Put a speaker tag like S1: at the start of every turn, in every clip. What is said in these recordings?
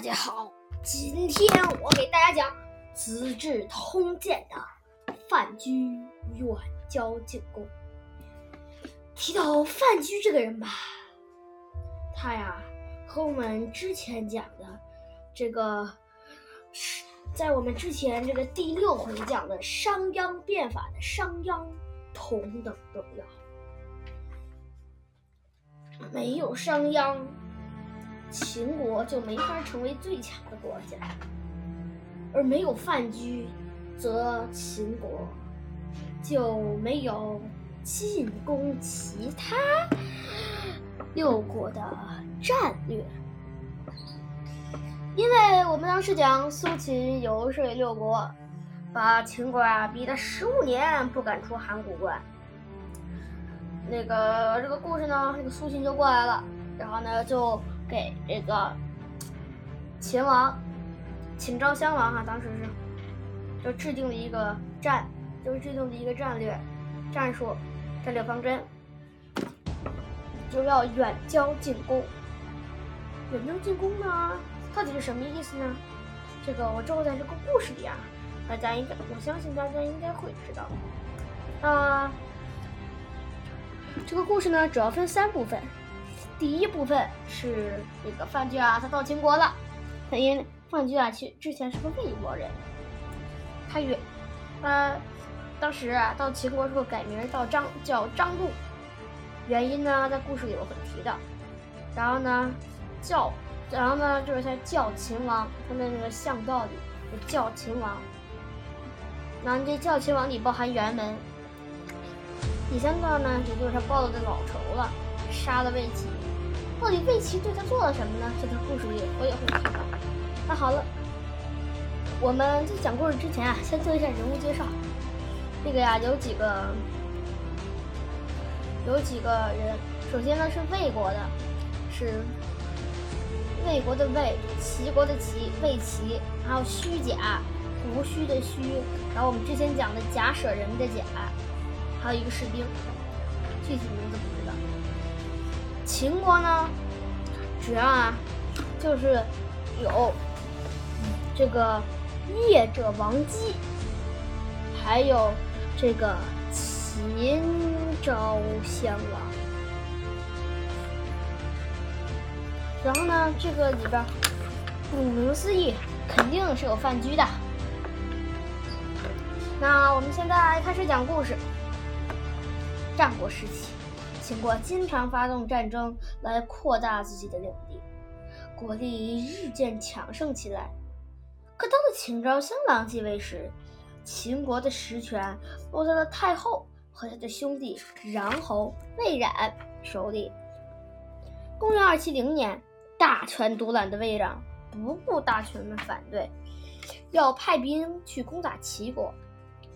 S1: 大家好，今天我给大家讲《资治通鉴》的范雎远交近攻。提到范雎这个人吧，他呀和我们之前讲的这个，在我们之前这个第六回讲的商鞅变法的商鞅同等重要。没有商鞅。秦国就没法成为最强的国家，而没有范雎，则秦国就没有进攻其他六国的战略。因为我们当时讲苏秦游说六国，把秦国啊逼得十五年不敢出函谷关。那个这个故事呢，这个苏秦就过来了，然后呢就。给这个秦王秦昭襄王哈，当时是就制定了一个战，就是制定了一个战略、战术、战略方针，就要远交近攻。远交近攻呢，到底是什么意思呢？这个我之后在这个故事里啊，大家应该，我相信大家应该会知道。啊，这个故事呢，主要分三部分。第一部分是那个范雎啊，他到秦国了。他因范雎啊，其之前是个魏国人，他与他当时啊到秦国之后改名到张叫张禄，原因呢在故事里我会提到。然后呢叫，然后呢就是他叫秦王，他的那个相道里叫秦王。然后这叫秦王里包含辕门。第三个呢，也就是他报了的老仇了，杀了魏齐。到底魏齐对他做了什么呢？这个故事里我也会提到。那好了，我们在讲故事之前啊，先做一下人物介绍。这个呀，有几个，有几个人。首先呢是魏国的，是魏国的魏，齐国的齐，魏齐。还有虚假，胡须的虚。然后我们之前讲的假舍人的假，还有一个士兵，具体名字不知道。秦国呢，主要啊，就是有这个业者王姬，还有这个秦昭襄王。然后呢，这个里边顾名思义，肯定是有范雎的。那我们现在开始讲故事。战国时期。秦国经常发动战争来扩大自己的领地，国力日渐强盛起来。可到了秦昭襄王继位时，秦国的实权落在了太后和他的兄弟穰侯魏冉手里。公元二七零年，大权独揽的魏冉不顾大臣们反对，要派兵去攻打齐国。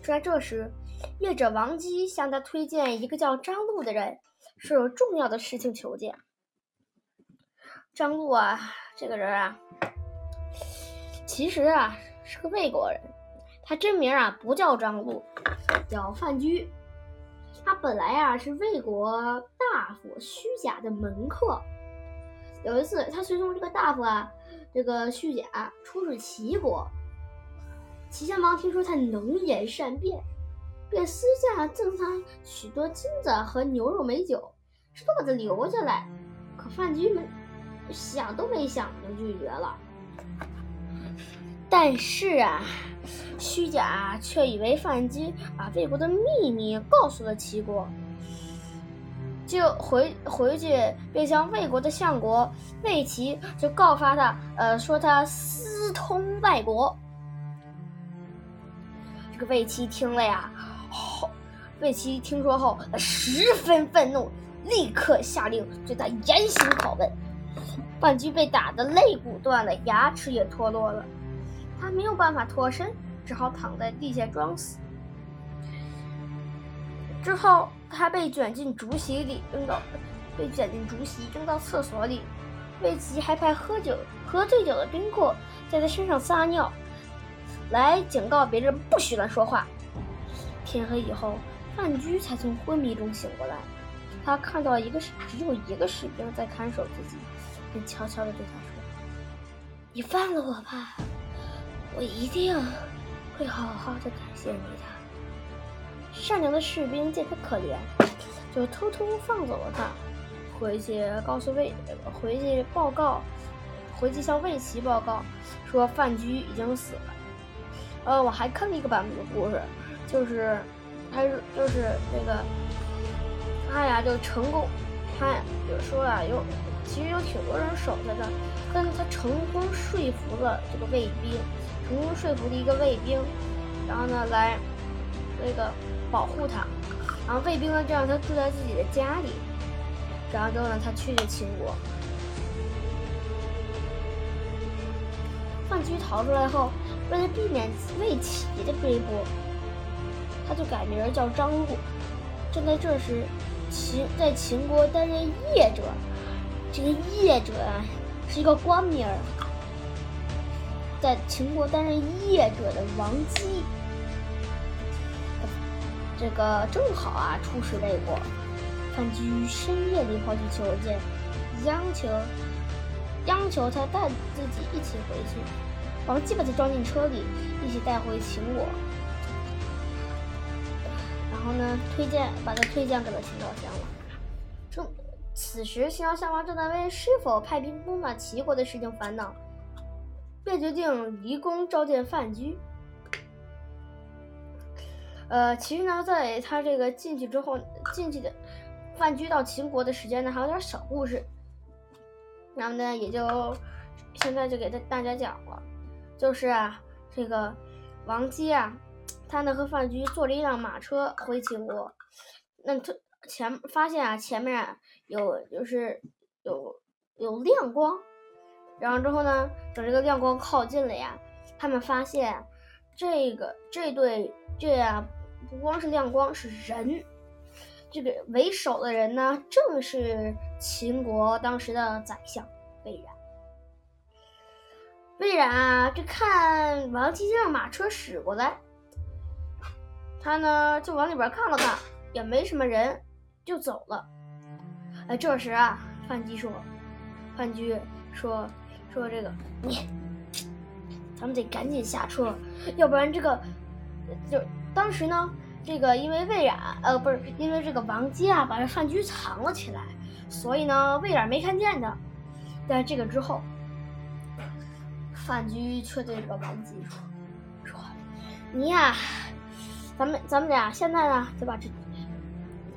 S1: 就在这时，业者王姬向他推荐一个叫张禄的人。是有重要的事情求见。张禄啊，这个人啊，其实啊是个魏国人，他真名啊不叫张禄，叫范雎。他本来啊是魏国大夫虚假的门客。有一次，他随从这个大夫啊，这个虚假出使齐国，齐襄王听说他能言善辩。便私下赠他许多金子和牛肉美酒，说把他留下来。可范雎们想都没想就拒绝了。但是啊，虚假却以为范雎把魏国的秘密告诉了齐国，就回回去便向魏国的相国魏齐就告发他，呃，说他私通外国。这个魏齐听了呀。魏齐听说后，十分愤怒，立刻下令对他严刑拷问。范雎被打得肋骨断了，牙齿也脱落了，他没有办法脱身，只好躺在地下装死。之后，他被卷进竹席里，扔到被卷进竹席，扔到厕所里。魏齐还派喝酒喝醉酒的宾客在他身上撒尿，来警告别人不许乱说话。天黑以后，范雎才从昏迷中醒过来。他看到一个只有一个士兵在看守自己，便悄悄地对他说：“你放了我吧，我一定会好好的感谢你的。”善良的士兵见他可怜，就偷偷放走了他，回去告诉魏，回去报告，回去向魏齐报告，说范雎已经死了。呃，我还看了一个版本的故事，就是他是就是这个他呀就成功，他就说啊有其实有挺多人守在这儿，但是他成功说服了这个卫兵，成功说服了一个卫兵，然后呢来那个。保护他，然后卫兵呢就让他住在自己的家里，然后就让他去了秦国。范雎逃出来后，为了避免魏齐的追捕，他就改名叫张禄。正在这时，秦在秦国担任业者，这个业者啊是一个官名儿，在秦国担任业者的王姬。这个正好啊，出使魏国，范雎深夜里跑去求见，央求央求他带自己一起回去。王姬把他装进车里，一起带回秦国。然后呢，推荐把他推荐给了秦昭襄王。正此时，秦昭襄王正在为是否派兵攻打齐国的事情烦恼，便决定离宫召见范雎。呃，其实呢，在他这个进去之后，进去的范雎到秦国的时间呢，还有点小故事。然后呢，也就现在就给大大家讲了，就是啊，这个王姬啊，他呢和范雎坐了一辆马车回秦国，那他前发现啊，前面有就是有有亮光，然后之后呢，等这个亮光靠近了呀，他们发现这个这对这样。不光是亮光，是人。这个为首的人呢，正是秦国当时的宰相魏冉。魏冉啊，这看王姬让马车驶过来，他呢就往里边看了看，也没什么人，就走了。哎，这时啊，范雎说：“范雎说说这个，你，咱们得赶紧下车，要不然这个就。”当时呢，这个因为魏冉，呃，不是因为这个王姬啊，把这范雎藏了起来，所以呢，魏冉没看见他。在这个之后，范雎却对这个王姬说：“说你呀，咱们咱们俩现在呢，得把这，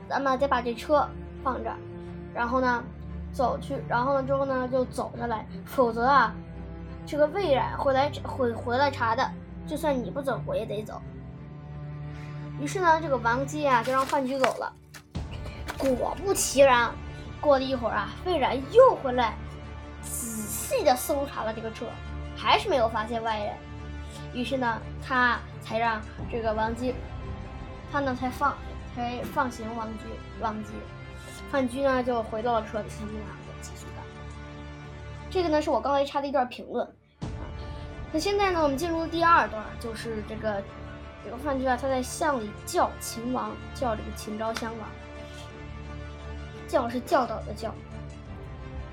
S1: 咱们得把这车放这儿，然后呢，走去，然后呢之后呢就走下来，否则啊，这个魏冉会来会回来查的，就算你不走，我也得走。”于是呢，这个王姬啊就让范雎走了。果不其然，过了一会儿啊，魏冉又回来，仔细的搜查了这个车，还是没有发现外人。于是呢，他才让这个王姬，他呢才放，才放行王姬。王姬，范雎呢就回到了车里，继续干。这个呢是我刚才插的一段评论。那现在呢，我们进入第二段，就是这个。这个范雎啊，他在巷里叫秦王，叫这个秦昭襄王。叫是教导的教。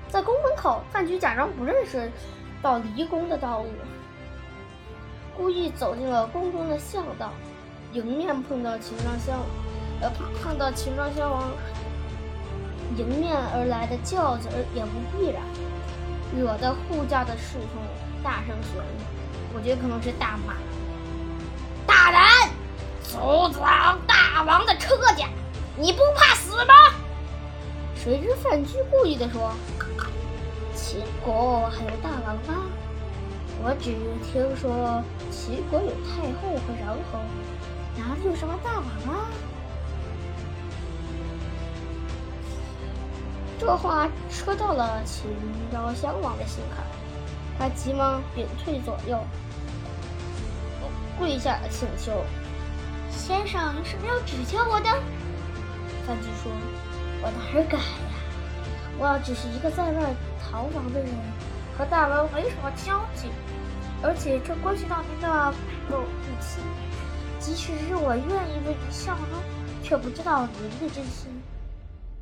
S1: 在宫门口，范雎假装不认识到离宫的道路，故意走进了宫中的巷道，迎面碰到秦庄襄，呃，碰到秦庄襄王迎面而来的轿子，也不必然，惹得护驾的侍从大声喧嚷。我觉得可能是大骂。大人，阻挡大王的车驾，你不怕死吗？谁知范雎故意的说：“秦国还有大王吗？我只听说齐国有太后和穰侯，哪里有什么大王啊？”这话说到了秦昭襄王的心坎，他急忙屏退左右。跪下请求，先生有什么要指教我的？范雎说：“我哪敢呀！我只是一个在外逃亡的人，和大王没什么交集，而且这关系到您的母亲。即使是我愿意为您效忠，却不知道您的真心。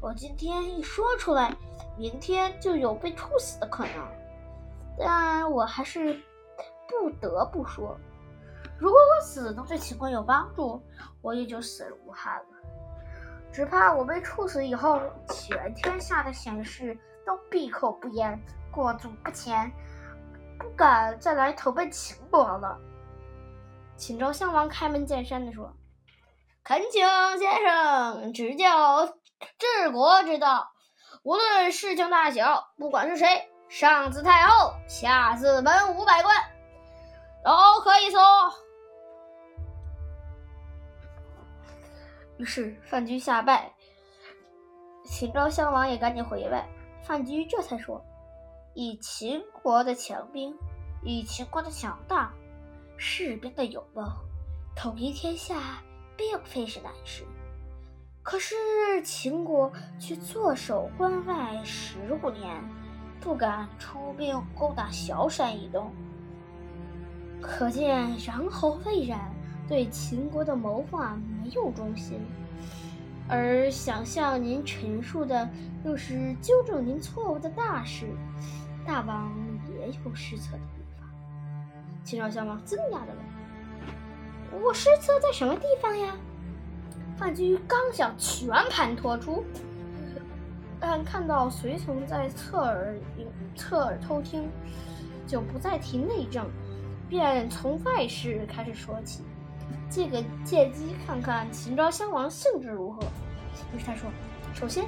S1: 我今天一说出来，明天就有被处死的可能。但我还是不得不说，如果我死能对秦国有帮助，我也就死而无憾了。只怕我被处死以后，全天下的贤士都闭口不言，裹足不前，不敢再来投奔秦国了。秦昭襄王开门见山地说：“恳请先生指教治国之道，无论事情大小，不管是谁。”上自太后，下自文武百官，都可以说。于是范雎下拜，秦昭襄王也赶紧回拜。范雎这才说：“以秦国的强兵，以秦国的强大，士兵的勇猛，统一天下并非是难事。可是秦国却坐守关外十五年。”不敢出兵攻打崤山以东，可见杨侯魏冉对秦国的谋划没有忠心，而想向您陈述的又是纠正您错误的大事，大王也有失策的地方。秦昭襄王惊讶的问：“我失策在什么地方呀？”范雎刚想全盘托出。但看到随从在侧耳侧耳偷听，就不再提内政，便从外事开始说起。这个借机看看秦昭襄王性质如何。于是他说：“首先，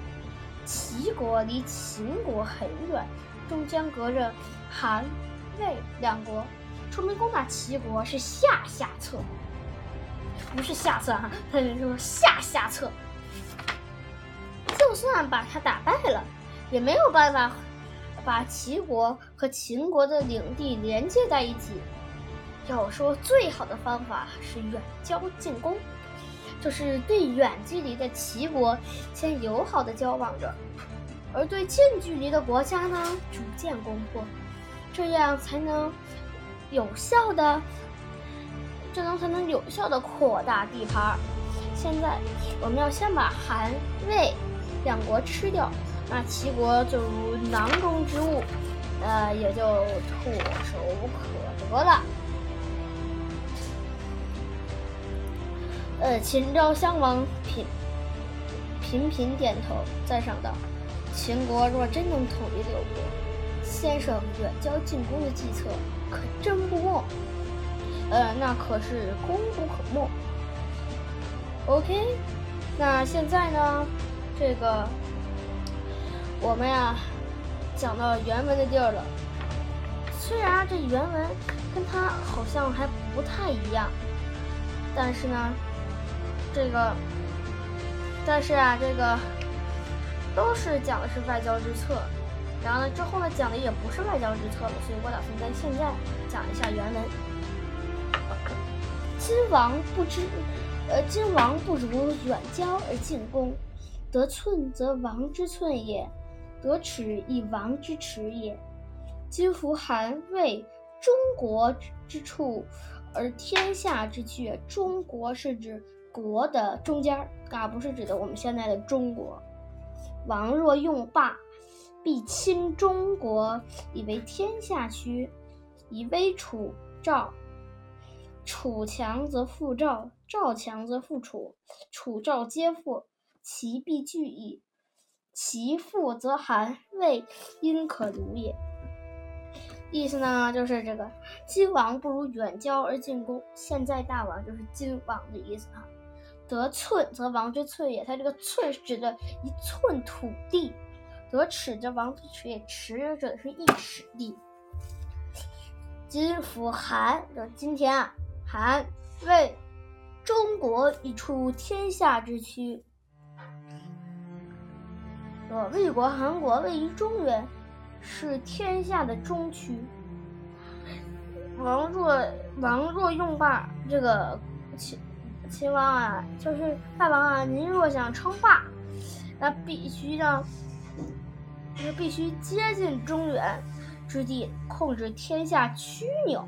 S1: 齐国离秦国很远，中间隔着韩、魏两国，出兵攻打齐国是下下策，不是下策哈，他是说下下策。”就算把他打败了，也没有办法把齐国和秦国的领地连接在一起。要说最好的方法是远交近攻，就是对远距离的齐国先友好的交往着，而对近距离的国家呢逐渐攻破，这样才能有效的，这能才能有效的扩大地盘。现在我们要先把韩魏。两国吃掉，那齐国就如囊中之物，呃，也就唾手可得了。呃，秦昭襄王频频频点头，赞赏道：“秦国若真能统一六国，先生远交近攻的计策可真不错。呃，那可是功不可没。OK，那现在呢？”这个我们呀讲到原文的地儿了，虽然这原文跟它好像还不太一样，但是呢，这个但是啊，这个都是讲的是外交之策，然后呢之后呢讲的也不是外交之策了，所以我打算在现在讲一下原文。今王不知，呃，今王不如远交而近攻。得寸则王之寸也，得尺亦王之尺也。今夫韩魏中国之处，而天下之阙。中国是指国的中间，儿啊不是指的我们现在的中国。王若用霸，必亲中国，以为天下区，以威楚赵。楚强则复赵，赵强则复楚，楚赵皆复。其必惧矣，其父则韩魏，因可如也。意思呢，就是这个今王不如远交而近攻。现在大王就是今王的意思哈。得寸则王之寸也，他这个寸指的一寸土地；得尺则王之尺也，尺指的是一尺地。今夫韩，就今天啊，韩魏中国一出天下之区。呃魏国、韩国位于中原，是天下的中区。王若王若用霸，这个秦秦王啊，就是大王啊，您若想称霸，那必须呢，是必须接近中原之地，控制天下曲纽，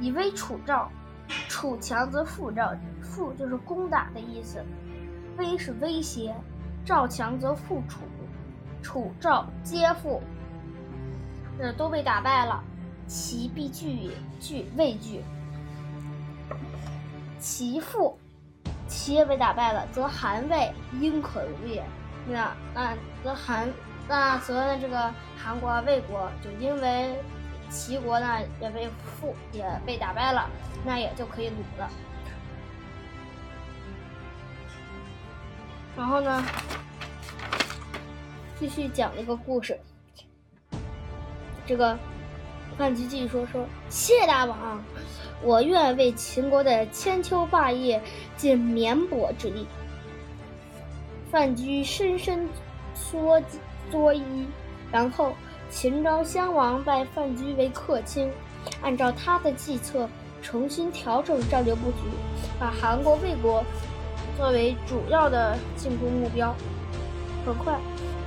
S1: 以威楚赵。楚强则复赵，复就是攻打的意思，威是威胁。赵强则复楚，楚赵皆复。呃都被打败了，其必惧惧畏惧。齐父，齐也被打败了，则韩魏应可如也。那那则韩那则呢这个韩国魏国就因为齐国呢也被负也被打败了，那也就可以鲁了。然后呢，继续讲一个故事。这个范雎继续说说：“谢大王，我愿为秦国的千秋霸业尽绵薄之力。”范雎深深缩缩衣，然后秦昭襄王拜范雎为客卿，按照他的计策重新调整战略布局，把韩国、魏国。作为主要的进攻目标，很快，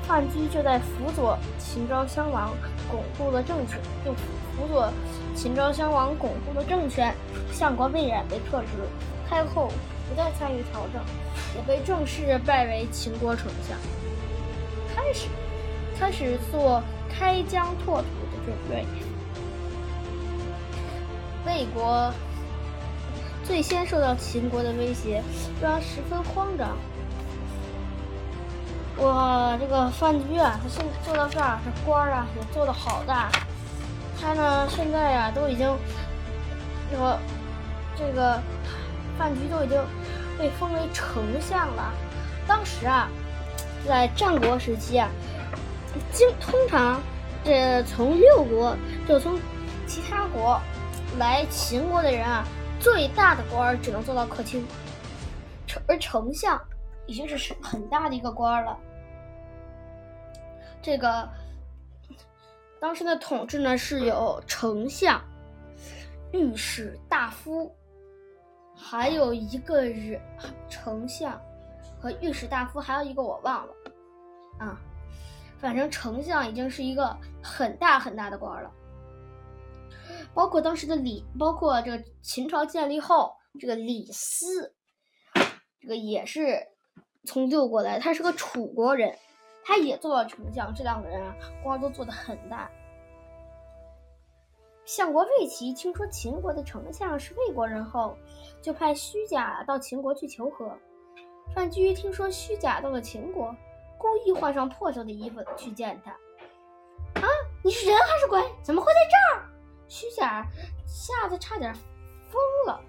S1: 范雎就在辅佐秦昭襄王巩固了政权，就辅佐秦昭襄王巩固了政权。相国魏冉被撤职，太后不再参与朝政，也被正式拜为秦国丞相，开始开始做开疆拓土的准备。魏国。最先受到秦国的威胁，让他十分慌张。哇，这个范雎啊，他现做到这儿，这官儿啊也做的好大。他呢，现在呀都已经，这个这个范雎都已经被封为丞相了。当时啊，在战国时期啊，经通常这从六国，就从其他国来秦国的人啊。最大的官儿只能做到客卿，而丞相已经是很大的一个官儿了。这个当时的统治呢是有丞相、御史大夫，还有一个人丞相和御史大夫，还有一个我忘了啊。反正丞相已经是一个很大很大的官了。包括当时的李，包括这个秦朝建立后，这个李斯，这个也是从旧过来，他是个楚国人，他也做了丞相。这两个人啊，官都做的很大。相国魏齐听说秦国的丞相是魏国人后，就派虚假到秦国去求和。范雎听说虚假到了秦国，故意换上破旧的衣服去见他。啊，你是人还是鬼？怎么会在这儿？虚假吓得差点疯了。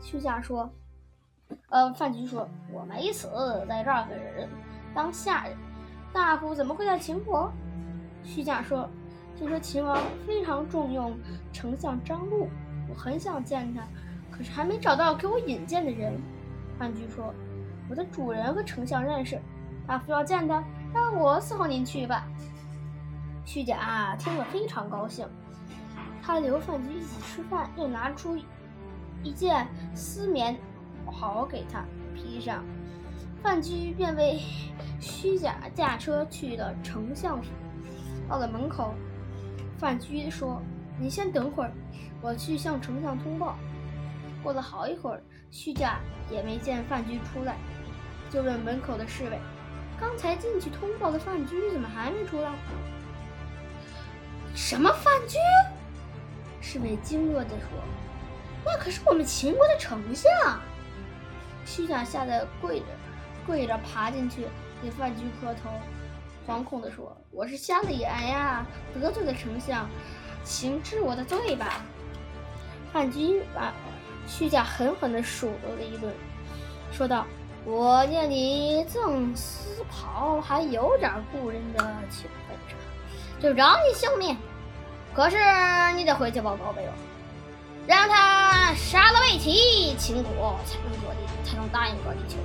S1: 虚假说：“呃，范雎说，我没死，在这儿给人当下人。大夫怎么会在秦国？”虚假说：“听说秦王非常重用丞相张禄，我很想见他，可是还没找到给我引荐的人。”范雎说：“我的主人和丞相认识，大夫要见他，让我伺候您去吧。”虚假听了非常高兴。他留范雎一起吃饭，又拿出一件丝棉袍给他披上。范雎便为虚假驾车去了丞相府。到了门口，范雎说：“你先等会儿，我去向丞相通报。”过了好一会儿，虚假也没见范雎出来，就问门口的侍卫：“刚才进去通报的范雎怎么还没出来？”什么范雎？侍卫惊愕地说：“那可是我们秦国的丞相。”虚假吓得跪着，跪着爬进去给范雎磕头，惶恐地说：“我是瞎了眼呀，得罪了丞相，请治我的罪吧。”范雎把虚假狠狠地数落了一顿，说道：“我见你赠丝袍，还有点故人的情分上，就饶你性命。”可是你得回去报告魏王，让他杀了魏齐，秦国才能割地，才能答应割地求。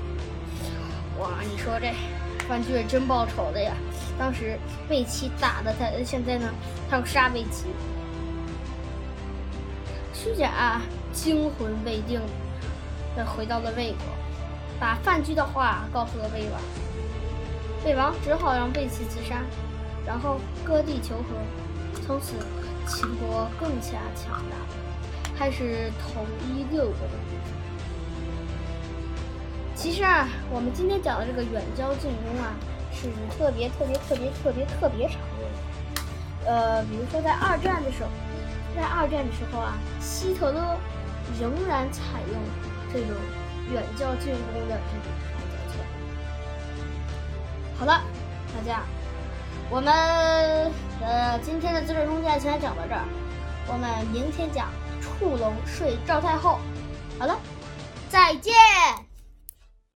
S1: 哇，你说这范雎真报仇的呀！当时魏齐打的他，现在呢，他要杀魏齐。虚假惊魂未定，的回到了魏国，把范雎的话告诉了魏王。魏王只好让魏齐自杀，然后割地求和。从此。秦国更加强大，开始统一六国的。其实啊，我们今天讲的这个远交近攻啊，是特别特别特别特别特别常用的。呃，比如说在二战的时候，在二战的时候啊，希特勒仍然采用这种远交近攻的这种选择策。好了，大家，我们呃今天的《资治通鉴》先讲到这儿，我们明天讲触龙睡赵太后。好了，再见。